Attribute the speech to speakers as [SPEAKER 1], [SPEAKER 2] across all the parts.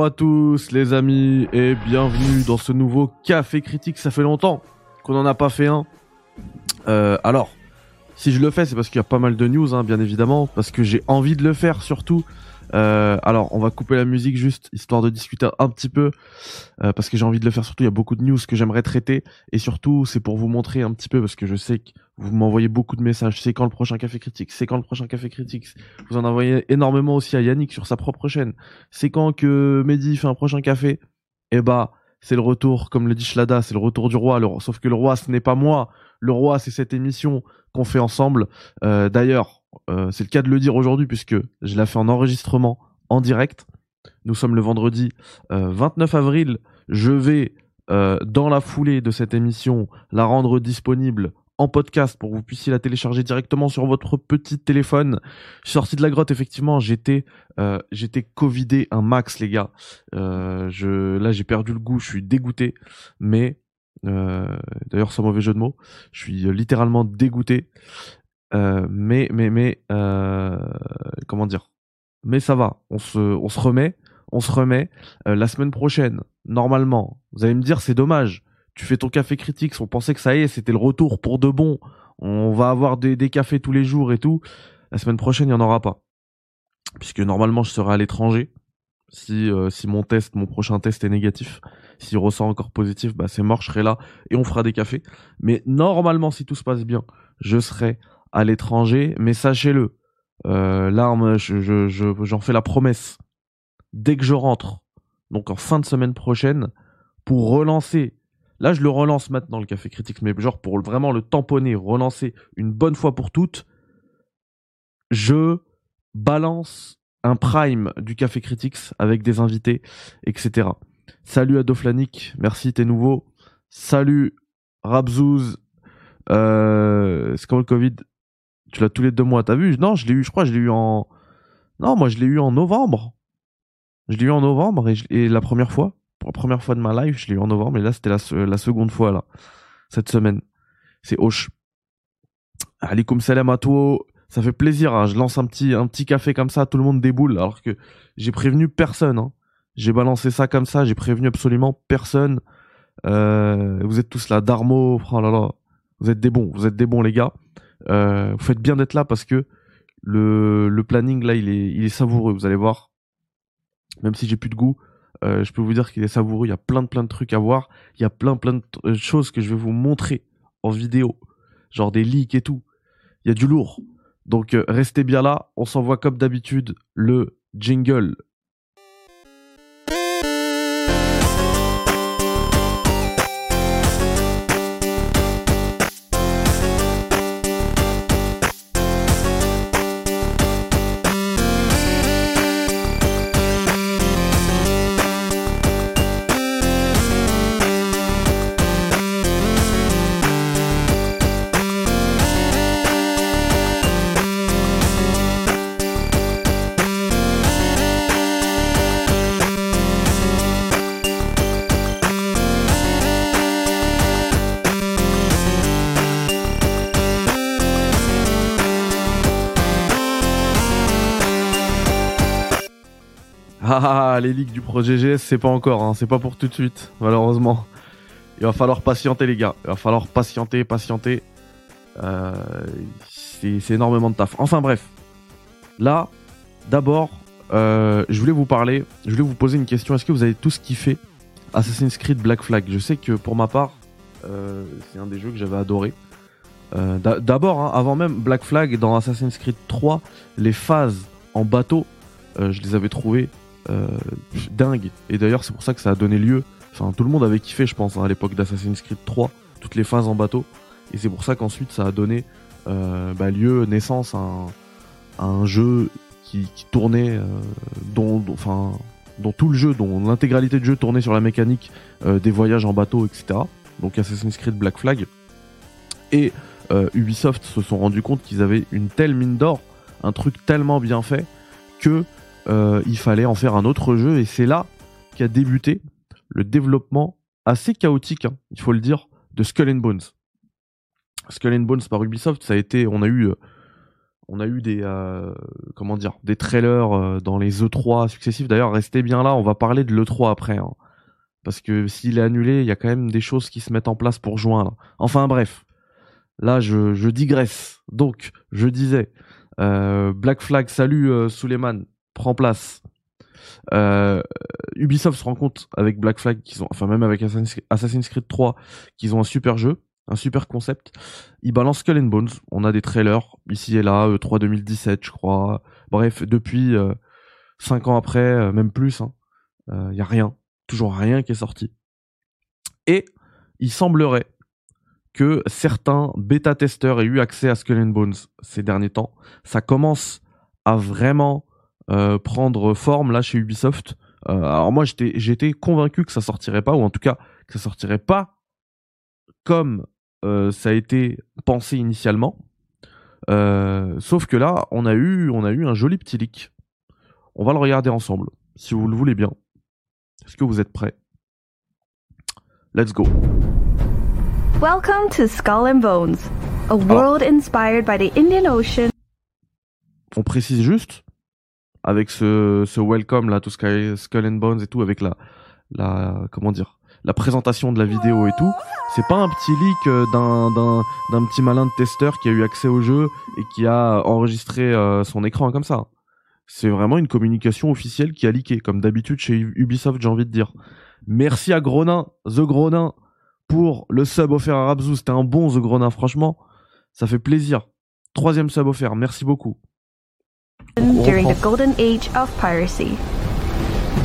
[SPEAKER 1] Bonjour à tous les amis et bienvenue dans ce nouveau Café Critique. Ça fait longtemps qu'on n'en a pas fait un. Euh, alors, si je le fais, c'est parce qu'il y a pas mal de news, hein, bien évidemment, parce que j'ai envie de le faire surtout. Euh, alors, on va couper la musique juste, histoire de discuter un petit peu, euh, parce que j'ai envie de le faire surtout. Il y a beaucoup de news que j'aimerais traiter, et surtout, c'est pour vous montrer un petit peu, parce que je sais que vous m'envoyez beaucoup de messages. C'est quand le prochain café critique? C'est quand le prochain café critique? Vous en envoyez énormément aussi à Yannick sur sa propre chaîne. C'est quand que Mehdi fait un prochain café? Eh bah, c'est le retour, comme le dit Shlada, c'est le retour du roi. Sauf que le roi, ce n'est pas moi. Le roi, c'est cette émission qu'on fait ensemble. Euh, D'ailleurs, euh, c'est le cas de le dire aujourd'hui puisque je l'ai fait en enregistrement en direct. Nous sommes le vendredi 29 euh, avril. Je vais, euh, dans la foulée de cette émission, la rendre disponible en podcast pour que vous puissiez la télécharger directement sur votre petit téléphone. Je suis sorti de la grotte, effectivement, j'étais covidé un max, les gars. là, j'ai perdu le goût, je suis dégoûté. Mais, d'ailleurs, sans mauvais jeu de mots, je suis littéralement dégoûté. Euh, mais mais mais euh, comment dire? Mais ça va, on se on se remet, on se remet euh, la semaine prochaine. Normalement, vous allez me dire c'est dommage. Tu fais ton café critique, on pensait que ça y est, c'était le retour pour de bon. On va avoir des, des cafés tous les jours et tout. La semaine prochaine, il y en aura pas. Puisque normalement, je serai à l'étranger. Si, si mon test, mon prochain test est négatif, s'il ressort encore positif, bah c'est mort, je serai là et on fera des cafés. Mais normalement, si tout se passe bien, je serai à l'étranger, mais sachez-le, euh, là, je, je, j'en fais la promesse. Dès que je rentre, donc en fin de semaine prochaine, pour relancer. Là, je le relance maintenant, le Café Critique, mais genre pour vraiment le tamponner, relancer une bonne fois pour toutes, je balance un prime du Café Critics avec des invités, etc. Salut à Doflanik, merci, t'es nouveau. Salut Rabzouz, euh, Covid? Tu l'as tous les deux mois, t'as vu? Non, je l'ai eu, je crois, je l'ai eu en. Non, moi je l'ai eu en novembre. Je l'ai eu en novembre et, la première fois, pour la première fois de ma life, je l'ai eu en novembre et là c'était la, la seconde fois là, cette semaine. C'est Hoche. Alikum salam à toi. Ça fait plaisir, hein. je lance un petit, un petit café comme ça, tout le monde déboule alors que j'ai prévenu personne. Hein. J'ai balancé ça comme ça, j'ai prévenu absolument personne. Euh, vous êtes tous là, Darmo, oh là vous êtes des bons, vous êtes des bons les gars. Euh, vous faites bien d'être là parce que le, planning là, il est, savoureux. Vous allez voir. Même si j'ai plus de goût, euh, je peux vous dire qu'il est savoureux. Il y a plein de plein de trucs à voir. Il y a plein plein de euh, choses que je vais vous montrer en vidéo, genre des leaks et tout. Il y a du lourd. Donc restez bien là. On s'envoie comme d'habitude le jingle Les leaks du projet GS, c'est pas encore, hein. c'est pas pour tout de suite, malheureusement. Il va falloir patienter, les gars. Il va falloir patienter, patienter. Euh, c'est énormément de taf. Enfin bref. Là, d'abord, euh, je voulais vous parler, je voulais vous poser une question. Est-ce que vous avez tous kiffé Assassin's Creed Black Flag? Je sais que pour ma part, euh, c'est un des jeux que j'avais adoré. D'abord, hein, avant même Black Flag, dans Assassin's Creed 3, les phases en bateau, je les avais trouvées euh, dingue. Et d'ailleurs, c'est pour ça que ça a donné lieu. Enfin, tout le monde avait kiffé, je pense, hein, à l'époque d'Assassin's Creed 3, toutes les phases en bateau. Et c'est pour ça qu'ensuite, ça a donné euh, bah, lieu, naissance à un, jeu qui, tournait, euh, dont, enfin, dont tout le jeu, dont l'intégralité du jeu tournait sur la mécanique des voyages en bateau, etc. Donc Assassin's Creed Black Flag. Et Ubisoft se sont rendu compte qu'ils avaient une telle mine d'or, un truc tellement bien fait, que euh, il fallait en faire un autre jeu et c'est là qu'a débuté le développement assez chaotique, hein, il faut le dire, de Skull and Bones. Skull and Bones par Ubisoft, ça a été, on a eu, euh, on a des euh, des trailers dans les E3 successifs. D'ailleurs, restez bien là, on va parler de l'E3 après. hein. Parce que s'il est annulé, il y a quand même des choses qui se mettent en place pour juin. Enfin bref, là je, digresse. Donc, je disais, Black Flag, salut euh, Suleiman, prend place. Euh, Ubisoft se rend compte avec Black Flag, qu'ils ont, enfin même avec Assassin's Creed 3, qu'ils ont un super jeu, un super concept. Ils balancent Skull and Bones. On a des trailers ici et là, E3 2017, je crois. Bref, depuis euh, 5 ans après, euh, même plus, il hein, y a rien, toujours rien qui est sorti. Et il semblerait que certains bêta-testeurs aient eu accès à Skull and Bones ces derniers temps. Ça commence à vraiment euh, prendre forme là chez Ubisoft. Euh, alors moi j'étais j'étais convaincu que ça sortirait pas ou en tout cas que ça sortirait pas comme euh, ça a été pensé initialement. Euh, sauf que là on a eu on a eu un joli petit leak. On va le regarder ensemble si vous le voulez bien. Est-ce que vous êtes prêts? Let's go.
[SPEAKER 2] Welcome to Skull and Bones, a world inspired by the Indian Ocean
[SPEAKER 1] On précise juste avec ce, ce welcome là, tout Sky, Skull and Bones et tout, avec la la comment dire la présentation de la vidéo et tout, c'est pas un petit leak euh, d'un d'un d'un petit malin de testeur qui a eu accès au jeu et qui a enregistré euh, son écran comme ça. C'est vraiment une communication officielle qui a leaké, comme d'habitude chez Ubisoft, j'ai envie de dire. Merci à Gronin, The Gronin, pour le sub offert à Rabzou. C'était un bon The Gronin, franchement. Ça fait plaisir. Troisième sub offert, merci beaucoup.
[SPEAKER 2] During the golden age of piracy.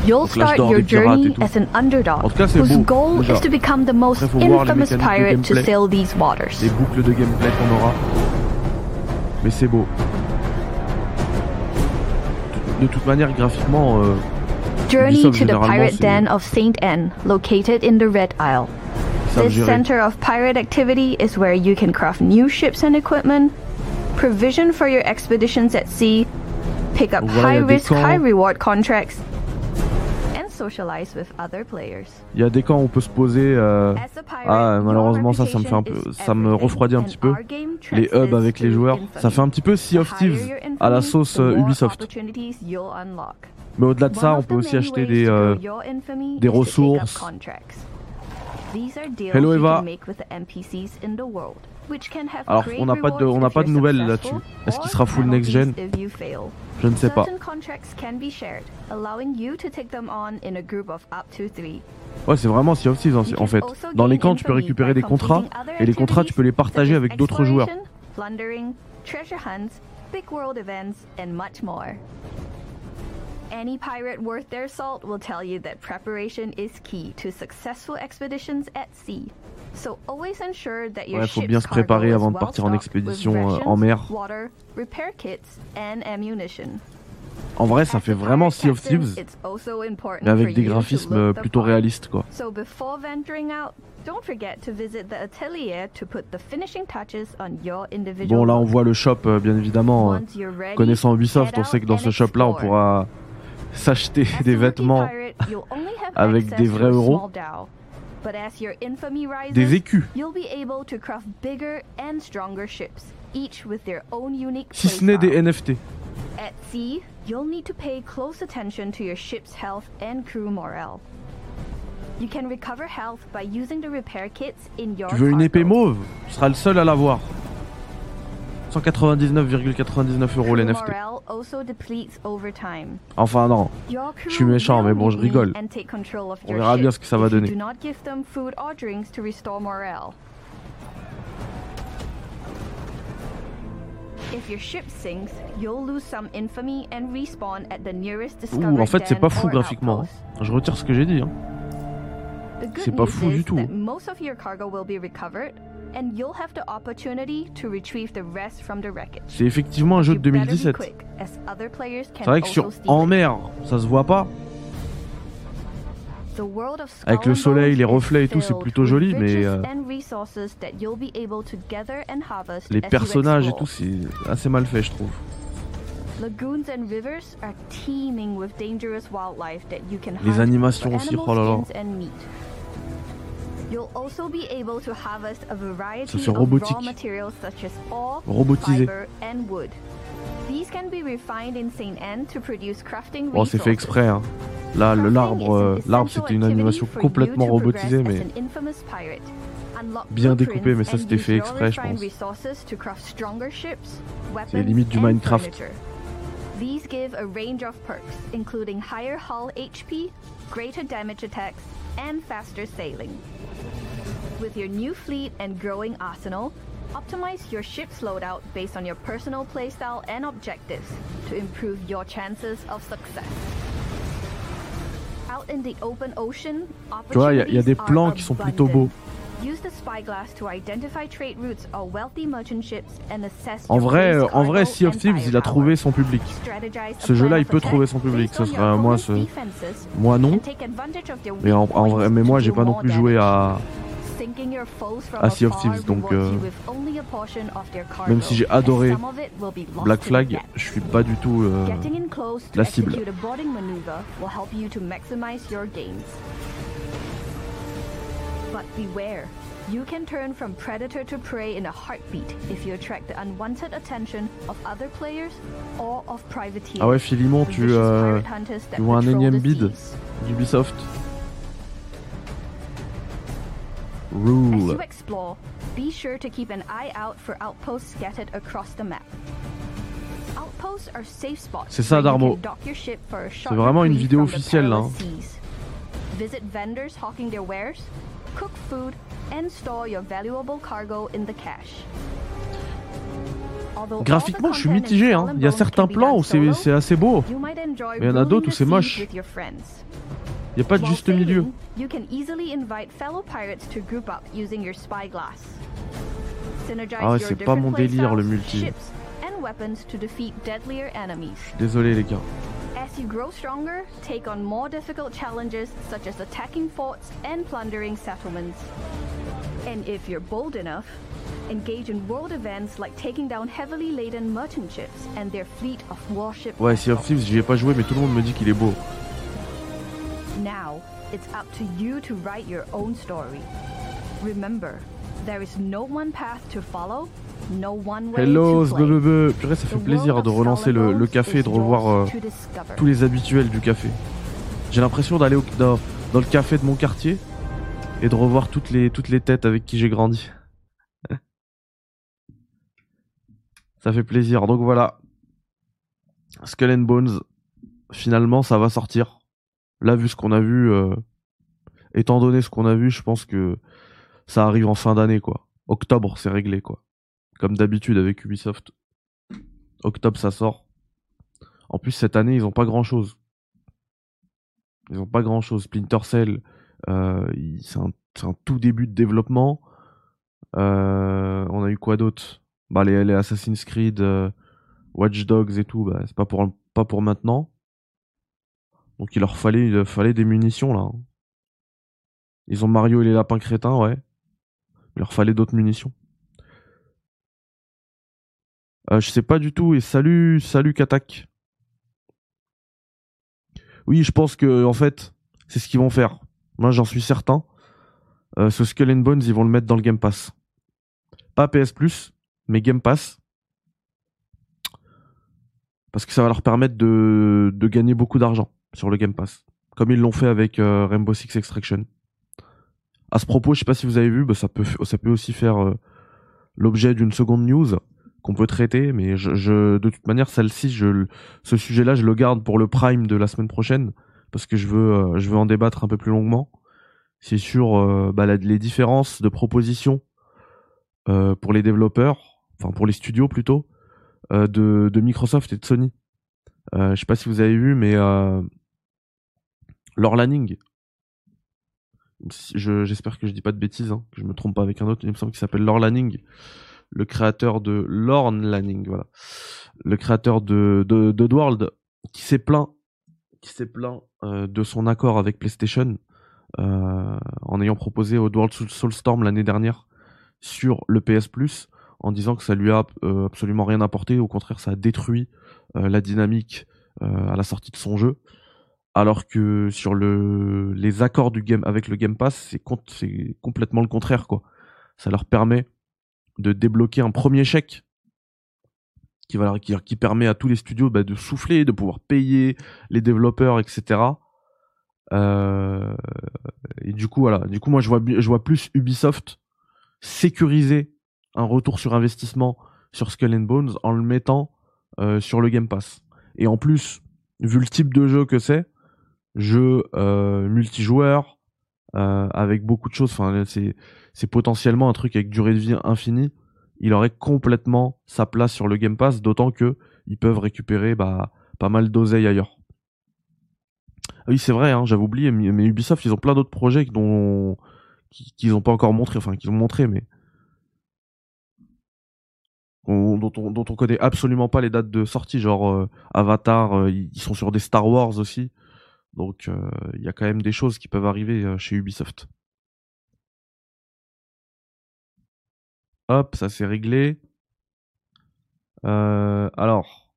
[SPEAKER 2] You'll
[SPEAKER 1] Donc là, je
[SPEAKER 2] start your
[SPEAKER 1] des pirates et
[SPEAKER 2] journey as an underdog
[SPEAKER 1] En tout cas, c'est
[SPEAKER 2] whose goal is to become the most
[SPEAKER 1] Après, faut voir les
[SPEAKER 2] infamous pirate to sail these waters.
[SPEAKER 1] Les boucles de gameplay qu'on aura. Mais c'est beau. De toute manière, graphiquement, euh,
[SPEAKER 2] Journey to the pirate den of Saint N, located in the Red Isle. This center of pirate activity is where you can craft new ships and equipment, provision for your expeditions at sea, pick up
[SPEAKER 1] Donc voilà, il y a
[SPEAKER 2] high
[SPEAKER 1] des
[SPEAKER 2] risk,
[SPEAKER 1] camps.
[SPEAKER 2] high reward contracts, and socialize with other players.
[SPEAKER 1] Il y a des camps où on peut se poser. euh,
[SPEAKER 2] pirate,
[SPEAKER 1] Ah, malheureusement, ça, ça me fait un peu- ça me refroidit un petit peu. les hubs avec les joueurs. Ça fait un petit peu Sea of Thieves à la sauce euh, Ubisoft. Mais au-delà de ça, on peut aussi acheter des. euh, des ressources. Hello, Eva. Alors, on n'a pas de- on n'a pas de nouvelles là-dessus. Est-ce qu'il sera full next gen. Je ne sais pas. Ouais, c'est vraiment Sea of Thieves en,
[SPEAKER 2] You
[SPEAKER 1] en fait. Dans les camps, tu peux récupérer des contrats et les contrats, tu peux les partager avec d'autres joueurs.
[SPEAKER 2] exploration, Plundering, treasure hunts, big world events, and much more. Any pirate worth their salt will tell you that preparation is key to successful expeditions at sea. So always ensure that your
[SPEAKER 1] Ouais, faut bien se préparer avant de partir en expédition, euh, en mer. En vrai, ça fait vraiment Sea of Thieves, mais avec des graphismes plutôt réalistes, quoi.
[SPEAKER 2] So before venturing out, don't forget to visit the atelier to put the finishing touches on your individual.
[SPEAKER 1] Bon, là, on voit le shop, euh, bien évidemment. euh, Connaissant Ubisoft, on sait que dans ce shop-là, on pourra s'acheter des vêtements, avec des vrais euros.
[SPEAKER 2] But as your infamy rises,
[SPEAKER 1] des écus.
[SPEAKER 2] you'll be able to craft bigger and stronger ships, each with their own unique
[SPEAKER 1] Si ce n'est des. NFT.
[SPEAKER 2] At sea, you'll need to pay close attention to your ship's health and crew morale. You can recover health by using the repair kits in your
[SPEAKER 1] Tu veux une épée mauve? Tu seras le seul à l'avoir. 199,99 euros
[SPEAKER 2] Crew
[SPEAKER 1] les NFT.
[SPEAKER 2] morale also depletes over time.
[SPEAKER 1] Enfin, non. Je suis méchant, mais bon, je rigole. On verra bien ce que ça va donner. Ouh, en fait, c'est pas fou graphiquement.
[SPEAKER 2] outpost.
[SPEAKER 1] Je retire ce que j'ai dit. hein. C'est pas fou du tout.
[SPEAKER 2] Most of your cargo will be recovered, and you'll have the opportunity to retrieve the rest from the wreckage.
[SPEAKER 1] C'est effectivement un jeu de
[SPEAKER 2] better be
[SPEAKER 1] 2017.
[SPEAKER 2] quick, as other players can
[SPEAKER 1] C'est vrai que sur en mer, ça se voit pas. Avec le soleil, les reflets et tout, c'est plutôt joli, mais, euh, Les personnages et tout, c'est assez mal fait, je trouve. Les animations aussi, oh là là.
[SPEAKER 2] You'll also be able to harvest a variety of raw materials such as ore,
[SPEAKER 1] Robotisé.
[SPEAKER 2] fiber, and wood. can be refined in St. Anne to produce crafting
[SPEAKER 1] Bon, c'est fait
[SPEAKER 2] resources.
[SPEAKER 1] exprès. Hein. Là, l'arbre, euh, l'arbre, c'était une animation complètement robotisée, mais bien découpé, mais ça, c'était fait exprès, je pense.
[SPEAKER 2] resources
[SPEAKER 1] C'est les limites du Minecraft.
[SPEAKER 2] These give a range of perks, including higher hull HP, greater damage attacks, and faster sailing. With your new fleet and growing arsenal, optimize your ship's loadout based on your personal playstyle and objectives to improve your chances of success. Out in the open ocean,
[SPEAKER 1] Tu vois, il y y a des plans qui sont plutôt beaux.
[SPEAKER 2] Abundant. Use the spyglass to identify trade routes or wealthy merchant ships and assess
[SPEAKER 1] en vrai, en vrai, Sea of Thieves, il a trouvé son public. Ce jeu-là, il peut trouver son public.
[SPEAKER 2] on
[SPEAKER 1] sera moi, ce, moi non. Mais en, vrai, mais moi, j'ai pas non plus joué à, Sea of Thieves, donc, euh, même si j'ai adoré Black Flag, je suis pas du tout. euh, la cible.
[SPEAKER 2] But beware, you can turn from predator to prey in a heartbeat if you attract the unwanted attention of other players or of privateers.
[SPEAKER 1] Ah ouais, Philimon, tu, euh,
[SPEAKER 2] pirate hunters that
[SPEAKER 1] tu vois un énième bid d'Ubisoft.
[SPEAKER 2] As you explore, be sure to keep an eye out for outposts scattered across the map. Outposts are safe spots
[SPEAKER 1] C'est ça, Darmo.
[SPEAKER 2] can dock your ship for a short
[SPEAKER 1] vraiment une vidéo officielle, là,
[SPEAKER 2] seas. Visit vendors hawking their wares, cook food, and store your valuable cargo in the cache. Although all the
[SPEAKER 1] Graphiquement, je suis mitigé. Hein. Il y a certains plans où c'est assez beau. Mais il y en a d'autres où c'est moche. Il y a pas de juste milieu. Ah ouais, c'est pas mon délire, le multi. Désolé les gars.
[SPEAKER 2] As you grow stronger, take on more difficult challenges such as attacking forts and plundering settlements. And if you're bold enough, engage in world events like taking down heavily laden merchant ships and their fleet of warship
[SPEAKER 1] Ouais, Sea of. Thieves, j'y ai pas joué, mais tout le monde me dit qu'il est beau.
[SPEAKER 2] Now, it's up to you to write your own story. Remember, there is no one path to follow, no one way
[SPEAKER 1] Hello. Zbebebe. Purée, ça fait plaisir de relancer le, café et de revoir euh, tous les habituels du café. J'ai l'impression d'aller dans, dans le café de mon quartier et de revoir toutes les, toutes les têtes avec qui j'ai grandi. ça fait plaisir. Donc voilà. Skull and Bones, finalement, ça va sortir. Là, vu ce qu'on a vu, euh, étant donné ce qu'on a vu, je pense que ça arrive en fin d'année, quoi. Octobre, c'est réglé, quoi. Comme d'habitude avec Ubisoft. Octobre, ça sort. En plus, cette année, ils ont pas grand chose. Ils ont pas grand chose. Splinter Cell, euh, c'est un, tout début de développement. Euh, on a eu quoi d'autre? Bah les, les Assassin's Creed, euh, Watch Dogs et tout, bah, c'est pas pour pas pour maintenant. Donc il leur fallait il leur fallait des munitions là. hein. Ils ont Mario et les lapins crétins, ouais. Il leur fallait d'autres munitions. Euh, je sais pas du tout et salut salut Katak. Oui, je pense que en fait, c'est ce qu'ils vont faire. Moi, j'en suis certain. Euh, ce Skull and Bones, ils vont le mettre dans le Game Pass. Pas PS Plus, mais Game Pass. Parce que ça va leur permettre de, de gagner beaucoup d'argent sur le Game Pass. Comme ils l'ont fait avec euh, Rainbow Six Extraction. À ce propos, je sais pas si vous avez vu, bah, ça, peut, ça peut aussi faire l'objet d'une seconde news qu'on peut traiter, mais je, de toute manière, celle-ci, je, ce sujet-là, je le garde pour le prime de la semaine prochaine, parce que je veux, euh, je veux en débattre un peu plus longuement. C'est sur euh, bah, les différences de propositions euh, pour les développeurs, enfin pour les studios plutôt, de, Microsoft et de Sony. Je sais pas si vous avez vu, mais Laure Lanning, j'espère que je dis pas de bêtises, hein, que je me trompe pas avec un autre, il me semble qu'il s'appelle Laure Lanning, le créateur de Lorne Lanning, le créateur de de, qui s'est plaint, qui s'est euh, de son accord avec PlayStation euh, en ayant proposé Oddworld Soul- Soulstorm l'année dernière sur le PS Plus, en disant que ça lui a euh, absolument rien apporté, au contraire, ça a détruit la dynamique à la sortie de son jeu. Alors que sur le, les accords du game avec le Game Pass, c'est complètement le contraire, quoi. Ça leur permet de débloquer un premier chèque qui, permet à tous les studios bah, de souffler, de pouvoir payer les développeurs, etc. Euh, et du coup, voilà. Du coup, moi, je vois, je vois plus Ubisoft sécuriser un retour sur investissement sur Skull and Bones en le mettant euh, sur le Game Pass. Et en plus, vu le type de jeu que c'est, jeu euh, multijoueur euh, avec beaucoup de choses. Enfin, c'est c'est potentiellement un truc avec durée de vie infinie. Il aurait complètement sa place sur le Game Pass, d'autant que ils peuvent récupérer bah, pas mal d'oseille ailleurs. Ah oui, c'est vrai, hein, j'avais oublié, mais Ubisoft, ils ont plein d'autres projets dont qu'ils n'ont pas encore montré, enfin qu'ils ont montré, mais dont, on, dont on connaît absolument pas les dates de sortie, genre euh, Avatar, euh, ils sont sur des Star Wars aussi, donc il y a quand même des choses qui peuvent arriver chez Ubisoft. Hop, ça s'est réglé. alors,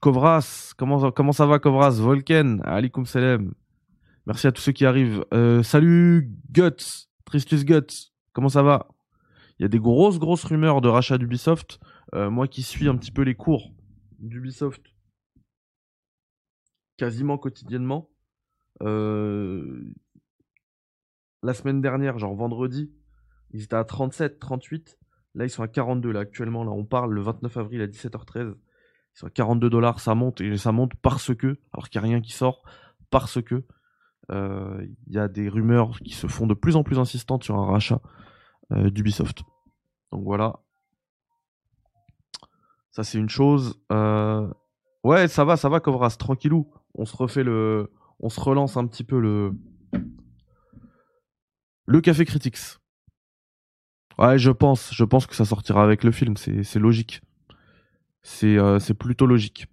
[SPEAKER 1] Kovras, comment, ça va Kovras? Volken, Alikum Salem. Merci à tous ceux qui arrivent. Salut Guts, Tristus Guts, comment ça va? Il y a des grosses grosses rumeurs de rachat d'Ubisoft. Moi qui suis un petit peu les cours d'Ubisoft quasiment quotidiennement. Euh, la semaine dernière, genre vendredi, ils étaient à 37, 38. Là, ils sont à 42. Là, actuellement, là, on parle le 29 avril à 17h13. Ils sont à 42 dollars, ça monte et ça monte parce que, alors qu'il n'y a rien qui sort, parce que euh, il y a des rumeurs qui se font de plus en plus insistantes sur un rachat euh, d'Ubisoft. Donc voilà. Ça c'est une chose. Ouais, ça va, ça va, Kovras, tranquillou. On se refait le, on se relance un petit peu le, le Café Critics. Ouais, je pense, je pense que ça sortira avec le film, c'est logique. Euh, c'est plutôt logique.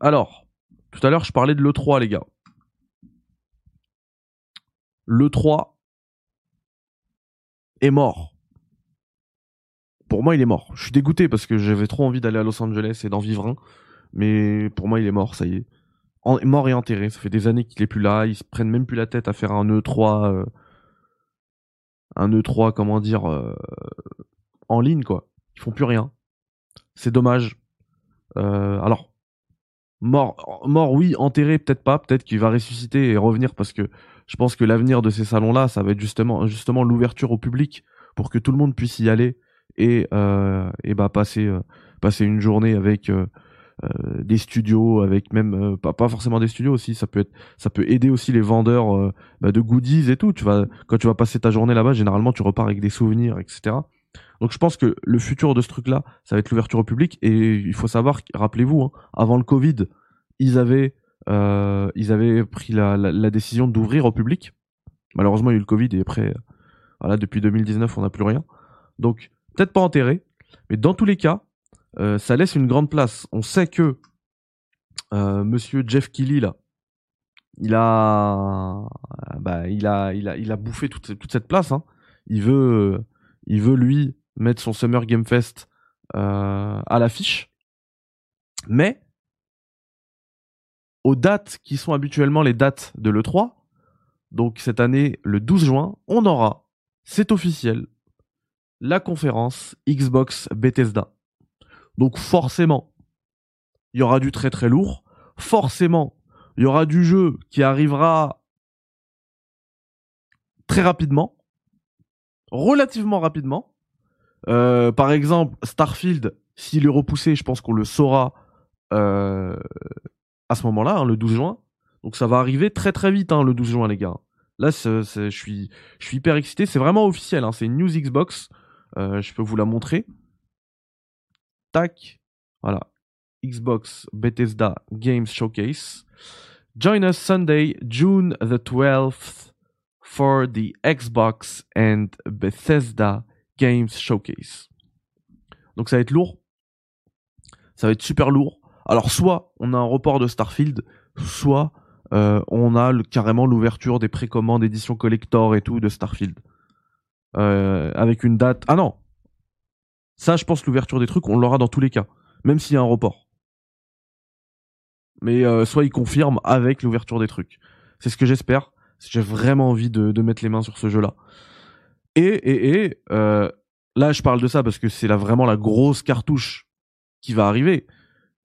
[SPEAKER 1] Alors, tout à l'heure, je parlais de l'E3, les gars. L'E3 est mort. Pour moi, il est mort. Je suis dégoûté parce que j'avais trop envie d'aller à Los Angeles et d'en vivre un. Mais pour moi, il est mort, ça y est. mort et enterré. Ça fait des années qu'il est plus là. Ils se prennent même plus la tête à faire un E3. Euh, un E3, comment dire, euh, en ligne, quoi. Ils font plus rien. C'est dommage. Euh, alors, mort, mort, oui, enterré, peut-être pas. Peut-être qu'il va ressusciter et revenir parce que je pense que l'avenir de ces salons-là, ça va être justement, justement l'ouverture au public pour que tout le monde puisse y aller et, et bah passer, passer une journée avec des studios, avec même pas, pas forcément des studios aussi. Ça peut être, ça peut aider aussi les vendeurs bah, de goodies et tout. Tu vas, quand tu vas passer ta journée là-bas, généralement tu repars avec des souvenirs, etc. Donc je pense que le futur de ce truc-là, ça va être l'ouverture au public. Et il faut savoir, rappelez-vous, hein, avant le Covid, ils avaient, euh, ils avaient pris la, la, décision d'ouvrir au public. Malheureusement, il y a eu le Covid et après, voilà, depuis 2019, on n'a plus rien. Donc peut-être pas enterré, mais dans tous les cas, euh, ça laisse une grande place. On sait que euh, Monsieur Jeff Kelly là, il a, bah, il a, il a, il a bouffé toute, toute cette place. Hein. Il veut, il veut lui mettre son Summer Game Fest euh, à l'affiche. Mais aux dates qui sont habituellement les dates de l'E3, donc cette année, le 12 juin, on aura, c'est officiel, la conférence Xbox Bethesda. Donc forcément, il y aura du très très lourd. Forcément, il y aura du jeu qui arrivera très rapidement, relativement rapidement. Euh, par exemple, Starfield, s'il est repoussé, je pense qu'on le saura euh, à ce moment-là, hein, le 12 juin. Donc ça va arriver très très vite, hein, le 12 juin, les gars. Là, je suis, hyper excité. C'est vraiment officiel. Hein, c'est une news Xbox. Euh, je peux vous la montrer. Tac. Voilà. Xbox Bethesda Games Showcase. Join us Sunday, June the 12th, for the Xbox and Bethesda Games Showcase. Donc ça va être lourd. Ça va être super lourd. Alors soit on a un report de Starfield, soit euh, on a carrément l'ouverture des précommandes édition collector et tout de Starfield. Euh, avec une date... Ah non Ça je pense l'ouverture des trucs on l'aura dans tous les cas. Même s'il y a un report. Mais euh, soit il confirme avec l'ouverture des trucs. C'est ce que j'espère. J'ai vraiment envie de, mettre les mains sur ce jeu-là. Et, et, et euh, là, je parle de ça parce que c'est vraiment la grosse cartouche qui va arriver.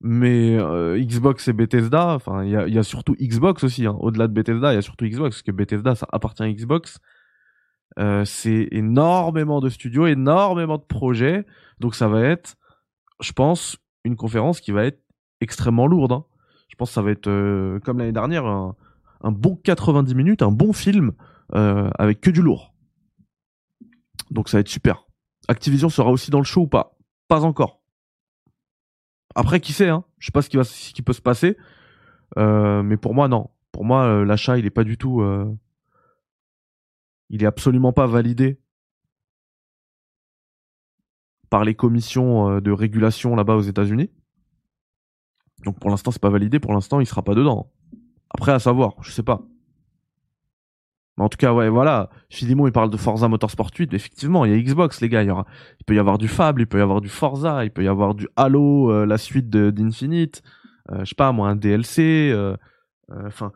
[SPEAKER 1] Mais euh, Xbox et Bethesda, enfin, il y a, surtout Xbox aussi. Hein. Au-delà de Bethesda, il y a surtout Xbox, parce que Bethesda, ça appartient à Xbox. Euh, c'est énormément de studios, énormément de projets. Donc ça va être, je pense, une conférence qui va être extrêmement lourde. Hein. Je pense que ça va être, euh, comme l'année dernière, un, un, bon 90 minutes, un bon film avec que du lourd. Donc ça va être super. Activision sera aussi dans le show ou pas? Pas encore. Après, qui sait, hein? Je sais pas ce qui, ce qui peut se passer. Euh, mais pour moi, non. Pour moi, euh, l'achat, il est pas du tout. Euh, il est absolument pas validé par les commissions de régulation là-bas aux États-Unis. Donc pour l'instant, c'est pas validé. Pour l'instant, il sera pas dedans. Après, à savoir, je sais pas. Mais en tout cas, ouais, voilà. Philimon, il parle de Forza Motorsport 8. Effectivement, il y a Xbox, les gars. Il, peut y avoir du Fable, il peut y avoir du Forza, il peut y avoir du Halo, euh, la suite d'Infinite. Euh, je sais pas, moi, un DLC. Euh, euh, enfin,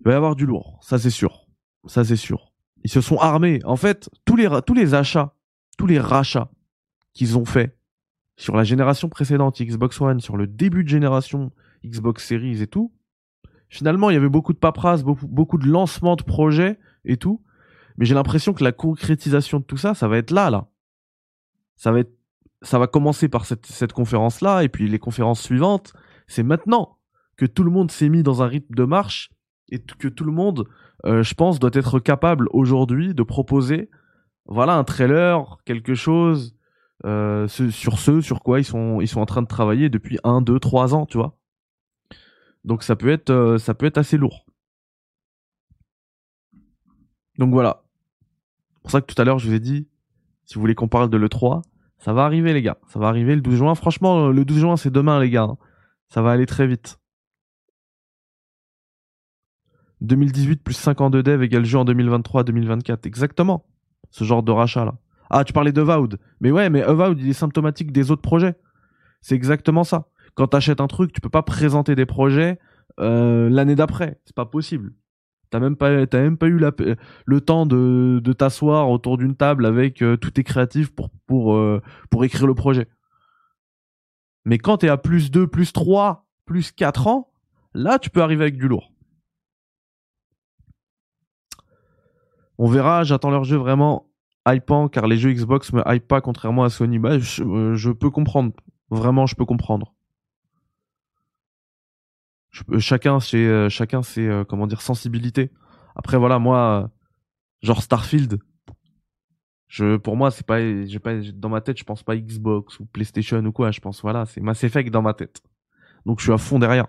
[SPEAKER 1] il va y avoir du lourd. Ça, c'est sûr. Ça, c'est sûr. Ils se sont armés. En fait, tous les, tous les achats, tous les rachats qu'ils ont fait sur la génération précédente Xbox One, sur le début de génération Xbox Series et tout, Finalement, il y avait beaucoup de paperasse, beaucoup, de lancements de projets et tout. Mais j'ai l'impression que la concrétisation de tout ça, ça va être là, là. Ça va être, ça va commencer par cette, cette conférence-là, et puis les conférences suivantes. C'est maintenant que tout le monde s'est mis dans un rythme de marche, et que tout le monde, euh, je pense, doit être capable aujourd'hui de proposer, voilà, un trailer, quelque chose, euh, sur ce sur quoi ils sont, en train de travailler depuis un, deux, trois ans, tu vois. Donc ça peut être, euh, ça peut être assez lourd. Donc voilà. C'est pour ça que tout à l'heure je vous ai dit, si vous voulez qu'on parle de l'E3, ça va arriver les gars. Ça va arriver le 12 juin. Franchement, le 12 juin c'est demain les gars. Hein. Ça va aller très vite. 2018 plus 5 ans de dev égale jeu en 2023-2024. Exactement. Ce genre de rachat là. Ah, tu parlais de Vowd. Mais ouais, mais Avowed, il est symptomatique des autres projets. C'est exactement ça quand t'achètes un truc, tu peux pas présenter des projets euh, l'année d'après. C'est pas possible. T'as même pas, t'as même pas eu le temps de, de t'asseoir autour d'une table avec euh, tous tes créatifs pour pour euh, pour écrire le projet. Mais quand t'es à plus 2, plus 3, plus 4 ans, là tu peux arriver avec du lourd. On verra, j'attends leur jeu vraiment hypant car les jeux Xbox me hype pas contrairement à Sony. Bah, je, je peux comprendre. Vraiment, je peux comprendre. Euh, chacun c'est euh, chacun c'est euh, comment dire sensibilité. Après voilà moi genre Starfield pour moi c'est pas pas dans ma tête je pense pas Xbox ou PlayStation ou quoi je pense voilà c'est Mass Effect dans ma tête donc je suis à fond derrière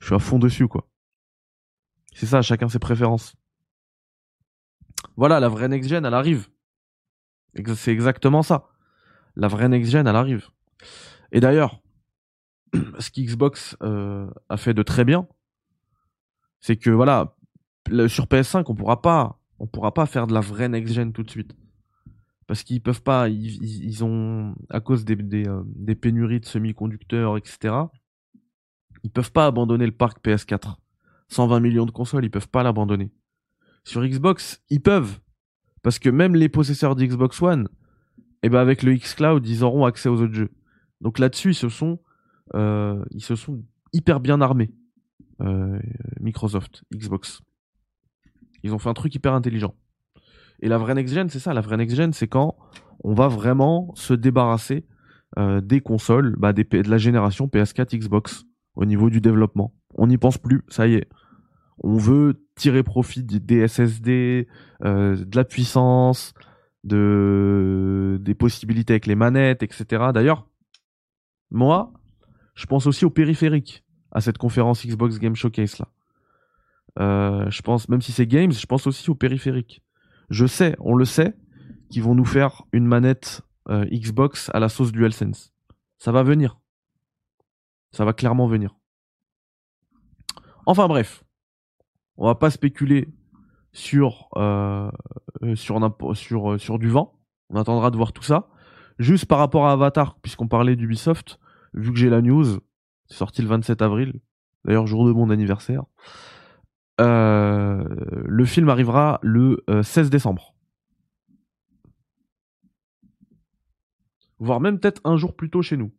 [SPEAKER 1] je suis à fond dessus quoi c'est ça chacun ses préférences voilà la vraie next gen elle arrive c'est exactement ça la vraie next gen elle arrive et d'ailleurs ce qu'Xbox euh, a fait de très bien, c'est que voilà, sur PS5, on pourra pas, on pourra pas faire de la vraie next gen tout de suite, parce qu'ils peuvent pas, ils, ont à cause des, des, euh, des pénuries de semi-conducteurs, etc. Ils peuvent pas abandonner le parc PS4. 120 millions de consoles, ils peuvent pas l'abandonner. Sur Xbox, ils peuvent, parce que même les possesseurs d'Xbox One, et eh ben avec le xCloud, ils auront accès aux autres jeux. Donc là-dessus, ils se sont euh, ils se sont hyper bien armés. Euh, Microsoft, Xbox. Ils ont fait un truc hyper intelligent. Et la vraie next-gen, c'est ça. La vraie next-gen, c'est quand on va vraiment se débarrasser euh, des consoles, bah, de la génération PS4, Xbox, au niveau du développement. On n'y pense plus, ça y est. On veut tirer profit des SSD, euh, de la puissance, de des possibilités avec les manettes, etc. D'ailleurs, moi, je pense aussi au périphérique à cette conférence Xbox Game Showcase là. Euh, je pense, même si c'est Games, je pense aussi au périphérique. Je sais, on le sait, qu'ils vont nous faire une manette euh, Xbox à la sauce DualSense. Ça va venir. Ça va clairement venir. Enfin bref, on va pas spéculer sur euh, sur, sur du vent. On attendra de voir tout ça. Juste par rapport à Avatar, puisqu'on parlait d'Ubisoft, vu que j'ai la news, c'est sorti le 27 avril, d'ailleurs jour de mon anniversaire. Euh, le film arrivera le 16 euh, décembre. voire même peut-être un jour plus tôt chez nous.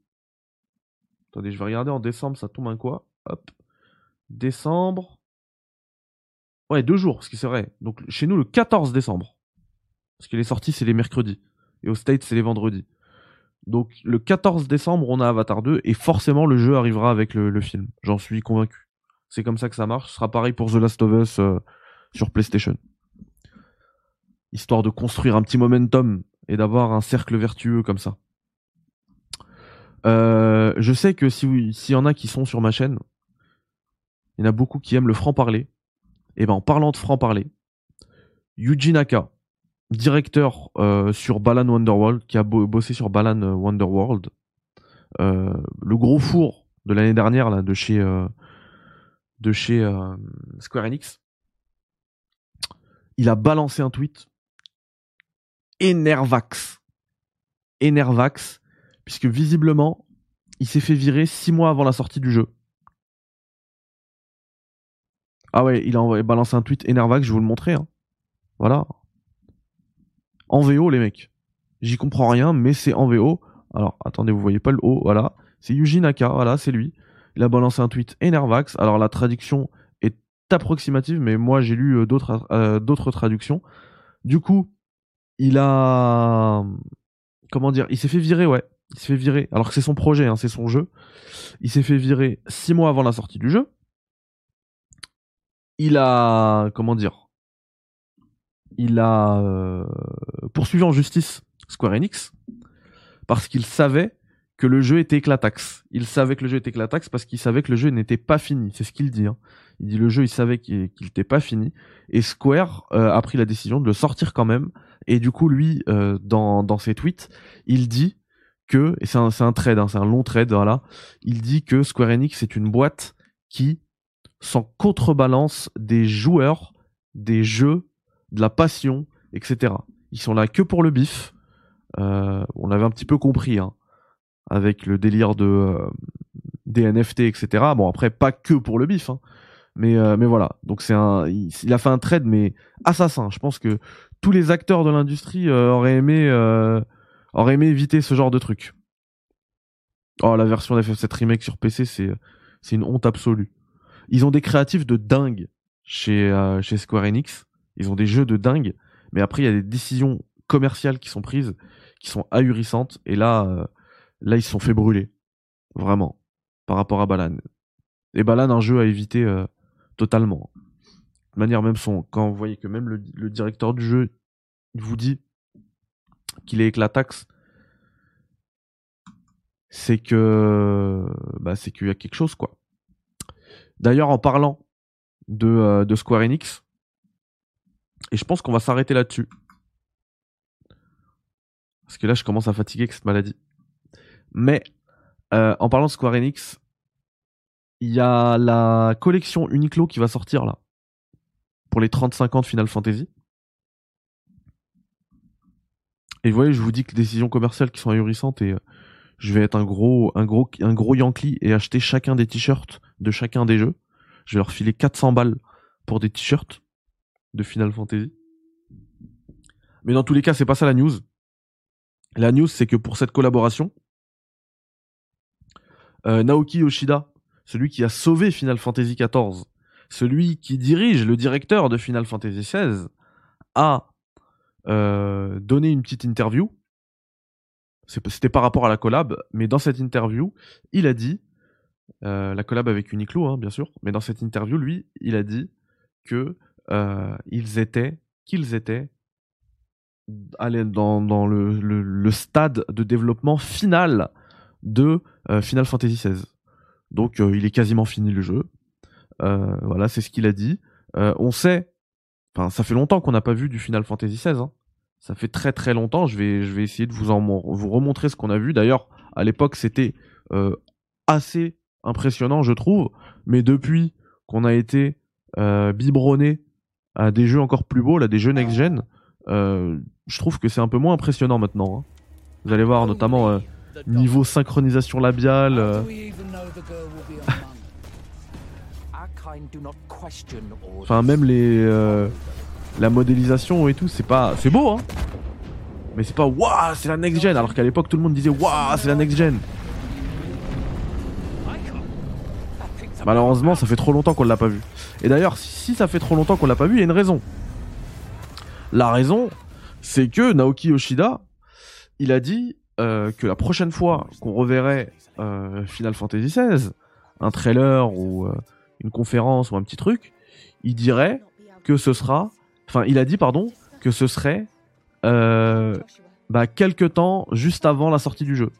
[SPEAKER 1] Attendez, je vais regarder en décembre, ça tombe un quoi? Hop. Décembre. Ouais, deux jours, ce qui serait. Donc chez nous le 14 décembre. Parce que les sorties, c'est les mercredis. Et au States, c'est les vendredis. Donc le 14 décembre, on a Avatar 2 et forcément le jeu arrivera avec le, film. J'en suis convaincu. C'est comme ça que ça marche. Ce sera pareil pour The Last of Us euh, sur PlayStation. Histoire de construire un petit momentum et d'avoir un cercle vertueux comme ça. Euh, je sais que s'il y en a qui sont sur ma chaîne, il y en a beaucoup qui aiment le franc-parler. Et ben en parlant de franc-parler, Yuji Naka, directeur euh, sur Balan Wonderworld, qui a bossé sur Balan euh, Wonderworld. Euh, le gros four de l'année dernière là, de chez, de chez Square Enix. Il a balancé un tweet. Enervax. Enervax. Puisque visiblement, il s'est fait virer six mois avant la sortie du jeu. Ah ouais, il a balancé un tweet Enervax, je vous le montrer. Hein. Voilà, en VO, les mecs. J'y comprends rien, mais c'est en VO. Alors, attendez, vous voyez pas le haut, voilà. C'est Yuji Naka, voilà, c'est lui. Il a balancé un tweet Enervax. Alors, la traduction est approximative, mais moi, j'ai lu euh, d'autres euh, d'autres traductions. Du coup, il a. Comment dire Il s'est fait virer, ouais. Il s'est fait virer. Alors que c'est son projet, hein, c'est son jeu. Il s'est fait virer six mois avant la sortie du jeu. Il a. Comment dire il a euh, poursuivi en justice Square Enix parce qu'il savait que le jeu était éclataxe. Il savait que le jeu était éclataxe parce qu'il savait que le jeu n'était pas fini. C'est ce qu'il dit. Hein. Il dit le jeu, il savait qu'il n'était pas fini. Et Square euh, a pris la décision de le sortir quand même. Et du coup, lui, euh, dans, ses tweets, il dit que, et c'est un, un trade, hein, c'est un long trade, voilà, il dit que Square Enix est une boîte qui s'en contrebalance des joueurs, des jeux de la passion, etc. Ils sont là que pour le bif. Euh, on l'avait un petit peu compris, hein, avec le délire de euh, des NFT, etc. Bon après pas que pour le bif, hein, mais euh, mais voilà. Donc c'est un, il, a fait un trade mais assassin. Je pense que tous les acteurs de l'industrie auraient aimé éviter ce genre de truc. Oh la version d'FF7 remake sur PC c'est une honte absolue. Ils ont des créatifs de dingue chez chez Square Enix. Ils ont des jeux de dingue, mais après il y a des décisions commerciales qui sont prises, qui sont ahurissantes, et là, euh, là ils se sont fait brûler, vraiment, par rapport à Balan. Et Balan, un jeu à éviter euh, totalement. De manière même son, quand vous voyez que même le, directeur du jeu vous dit qu'il est éclataxe, c'est que bah c'est qu'il y a quelque chose quoi. D'ailleurs en parlant de, euh, de Square Enix, et je pense qu'on va s'arrêter là-dessus. Parce que là, je commence à fatiguer avec cette maladie. Mais euh, en parlant de Square Enix, il y a la collection Uniqlo qui va sortir là. Pour les 35 ans de Final Fantasy. Et vous voyez, je vous dis que les décisions commerciales qui sont ahurissantes et euh, je vais être un gros, un Yankee et acheter chacun des t-shirts de chacun des jeux. Je vais leur filer 400 balles pour des t-shirts de Final Fantasy. Mais dans tous les cas, c'est pas ça la news. La news, c'est que pour cette collaboration, euh, Naoki Yoshida, celui qui a sauvé Final Fantasy XIV, celui qui dirige le directeur de Final Fantasy XVI, a euh, donné une petite interview. C'était par rapport à la collab, mais dans cette interview, il a dit, euh, la collab avec Uniqlo, hein, bien sûr, mais dans cette interview, lui, il a dit que euh, étaient, qu'ils étaient dans, dans le, stade de développement final de euh, Final Fantasy XVI. Donc il est quasiment fini le jeu. voilà, c'est ce qu'il a dit. on sait, enfin ça fait longtemps qu'on n'a pas vu du Final Fantasy XVI. Ça fait très très longtemps. Je vais, je vais essayer de vous en vous remontrer ce qu'on a vu. D'ailleurs, à l'époque, c'était assez impressionnant, je trouve. Mais depuis qu'on a été biberonné à des jeux encore plus beaux, là, des jeux next-gen, euh, je trouve que c'est un peu moins impressionnant maintenant. Hein. Vous allez voir notamment euh, niveau synchronisation labiale. Euh. enfin même les la modélisation et tout, c'est pas c'est beau hein. Mais c'est pas waouh, c'est la next gen, alors qu'à l'époque tout le monde disait waouh, c'est la next gen. Malheureusement, ça fait trop longtemps qu'on l'a pas vu. Et d'ailleurs, si ça fait trop longtemps qu'on l'a pas vu, il y a une raison. La raison, c'est que Naoki Yoshida, il a dit euh, que la prochaine fois qu'on reverrait euh, Final Fantasy XVI, un trailer ou euh, une conférence ou un petit truc, il dirait que ce sera, enfin, il a dit pardon, que ce serait euh, bah, quelques temps juste avant la sortie du jeu.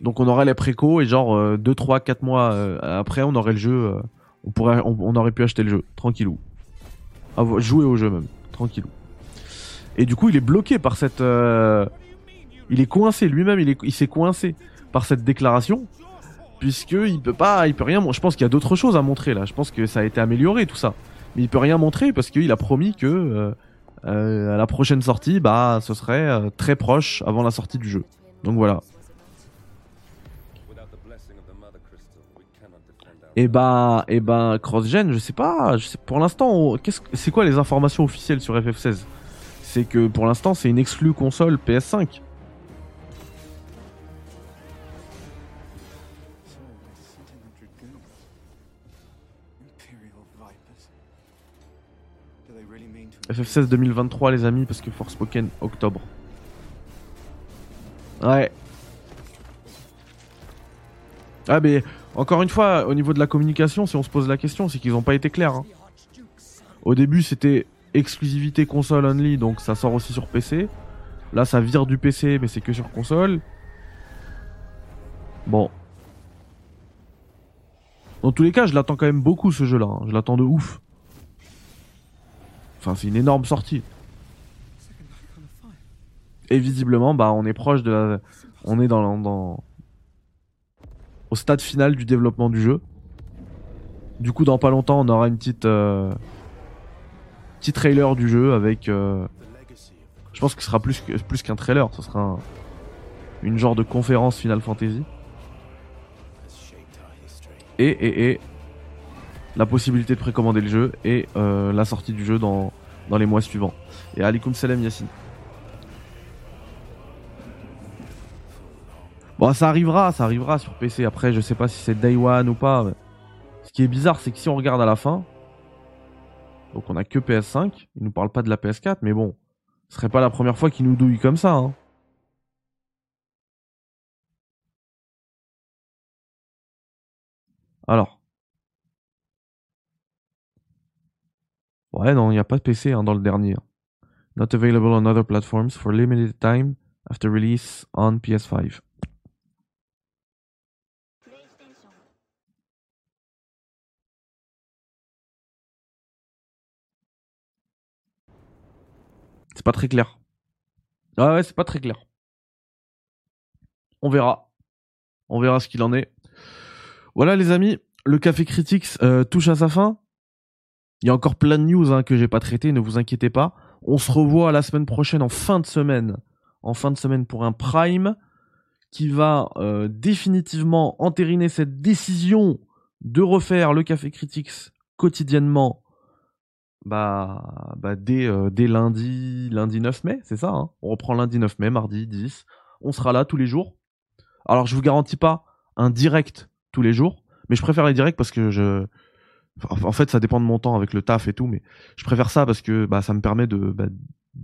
[SPEAKER 1] Donc on aurait les précos et genre 2, 3, 4 mois euh, après on aurait le jeu, euh, on, aurait pu acheter le jeu, tranquillou. Ah, jouer au jeu même, tranquillou. Et du coup il est bloqué par cette... euh, il est coincé, lui-même il est- il s'est coincé par cette déclaration, puisque il peut pas, il peut rien... Je pense qu'il y a d'autres choses à montrer là, je pense que ça a été amélioré tout ça. Mais il peut rien montrer parce qu'il a promis que euh, euh, à la prochaine sortie, bah ce serait euh, très proche avant la sortie du jeu. Donc voilà. Et bah, et bah, CrossGen, je sais pas, je pour l'instant, c'est quoi les informations officielles sur FF16 C'est que pour l'instant, c'est une exclue console PS5. FF16 2023, les amis, parce que Forspoken, octobre. Ouais. Ah, mais encore une fois, au niveau de la communication, si on se pose la question, c'est qu'ils n'ont pas été clairs. hein. Au début, c'était exclusivité console only, donc ça sort aussi sur PC. Là, ça vire du PC, mais c'est que sur console. Bon. Dans tous les cas, je l'attends quand même beaucoup ce jeu-là. hein. Je l'attends de ouf. Enfin, c'est une énorme sortie. Et visiblement, bah, on est proche de la. On est dans, dans... au stade final du développement du jeu. Du coup, dans pas longtemps, on aura une petite. euh, Petit trailer du jeu avec. euh, Je pense que ce sera plus plus qu'un trailer. Ce sera un- une genre de conférence Final Fantasy. Et, et, et la possibilité de précommander le jeu et euh, la sortie du jeu dans, dans les mois suivants. Et alaikum salam Yassine. Bon, ça arrivera, ça arrivera sur PC. Après, je sais pas si c'est Day One ou pas. Ce qui est bizarre, c'est que si on regarde à la fin, donc on a que PS5, il nous parle pas de la PS4, mais bon, ce serait pas la première fois qu'il nous douille comme ça. Hein. Alors. Ouais, non, il n'y a pas de PC hein, dans le dernier. Not available on other platforms for limited time after release on PS5. C'est pas très clair. Ah ouais, c'est pas très clair. On verra. On verra ce qu'il en est. Voilà les amis, le Café Critics euh, touche à sa fin. Il y a encore plein de news hein, que j'ai pas traité, ne vous inquiétez pas. On se revoit la semaine prochaine en fin de semaine. En fin de semaine pour un prime qui va euh, définitivement entériner cette décision de refaire le Café Critics quotidiennement bah, bah dès, euh, dès lundi, lundi 9 mai, c'est ça. hein on reprend lundi 9 mai, mardi 10. On sera là tous les jours. Alors je vous garantis pas un direct tous les jours, mais je préfère les directs parce que je, en fait ça dépend de mon temps avec le taf et tout, mais je préfère ça parce que bah, ça me permet de bah,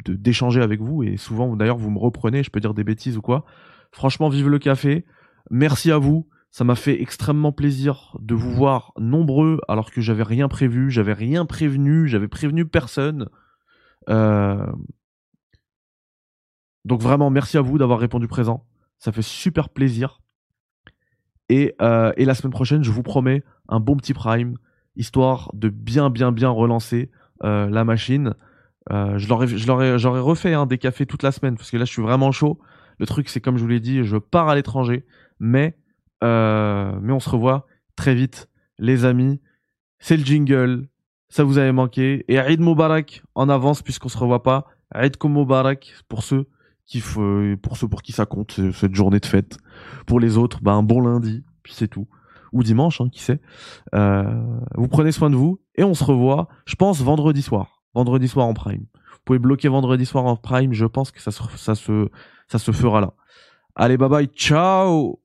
[SPEAKER 1] de- d'échanger avec vous et souvent d'ailleurs vous me reprenez, je peux dire des bêtises ou quoi. Franchement, vive le café. Merci à vous. Ça m'a fait extrêmement plaisir de vous voir nombreux alors que j'avais rien prévu, j'avais rien prévenu, j'avais prévenu personne. Euh, Donc vraiment, merci à vous d'avoir répondu présent. Ça fait super plaisir. Et, euh, et la semaine prochaine, je vous promets un bon petit prime, histoire de bien, bien, bien relancer euh, la machine. Euh, j'aurais refait hein, des cafés toute la semaine parce que là, je suis vraiment chaud. Le truc, c'est comme je vous l'ai dit, je pars à l'étranger, mais euh, mais on se revoit très vite, les amis. C'est le jingle, ça vous avait manqué. Et Eid Mubarak en avance puisqu'on se revoit pas. Eid Mubarak pour ceux qui pour ceux pour qui ça compte ce- cette journée de fête. Pour les autres, bah un bon lundi, puis c'est tout. Ou dimanche, hein, qui sait. Euh, vous prenez soin de vous et on se revoit, je pense, vendredi soir. vendredi soir en prime. Vous pouvez bloquer vendredi soir en prime, je pense que ça se, ça se, ça se fera là. Allez, bye bye, ciao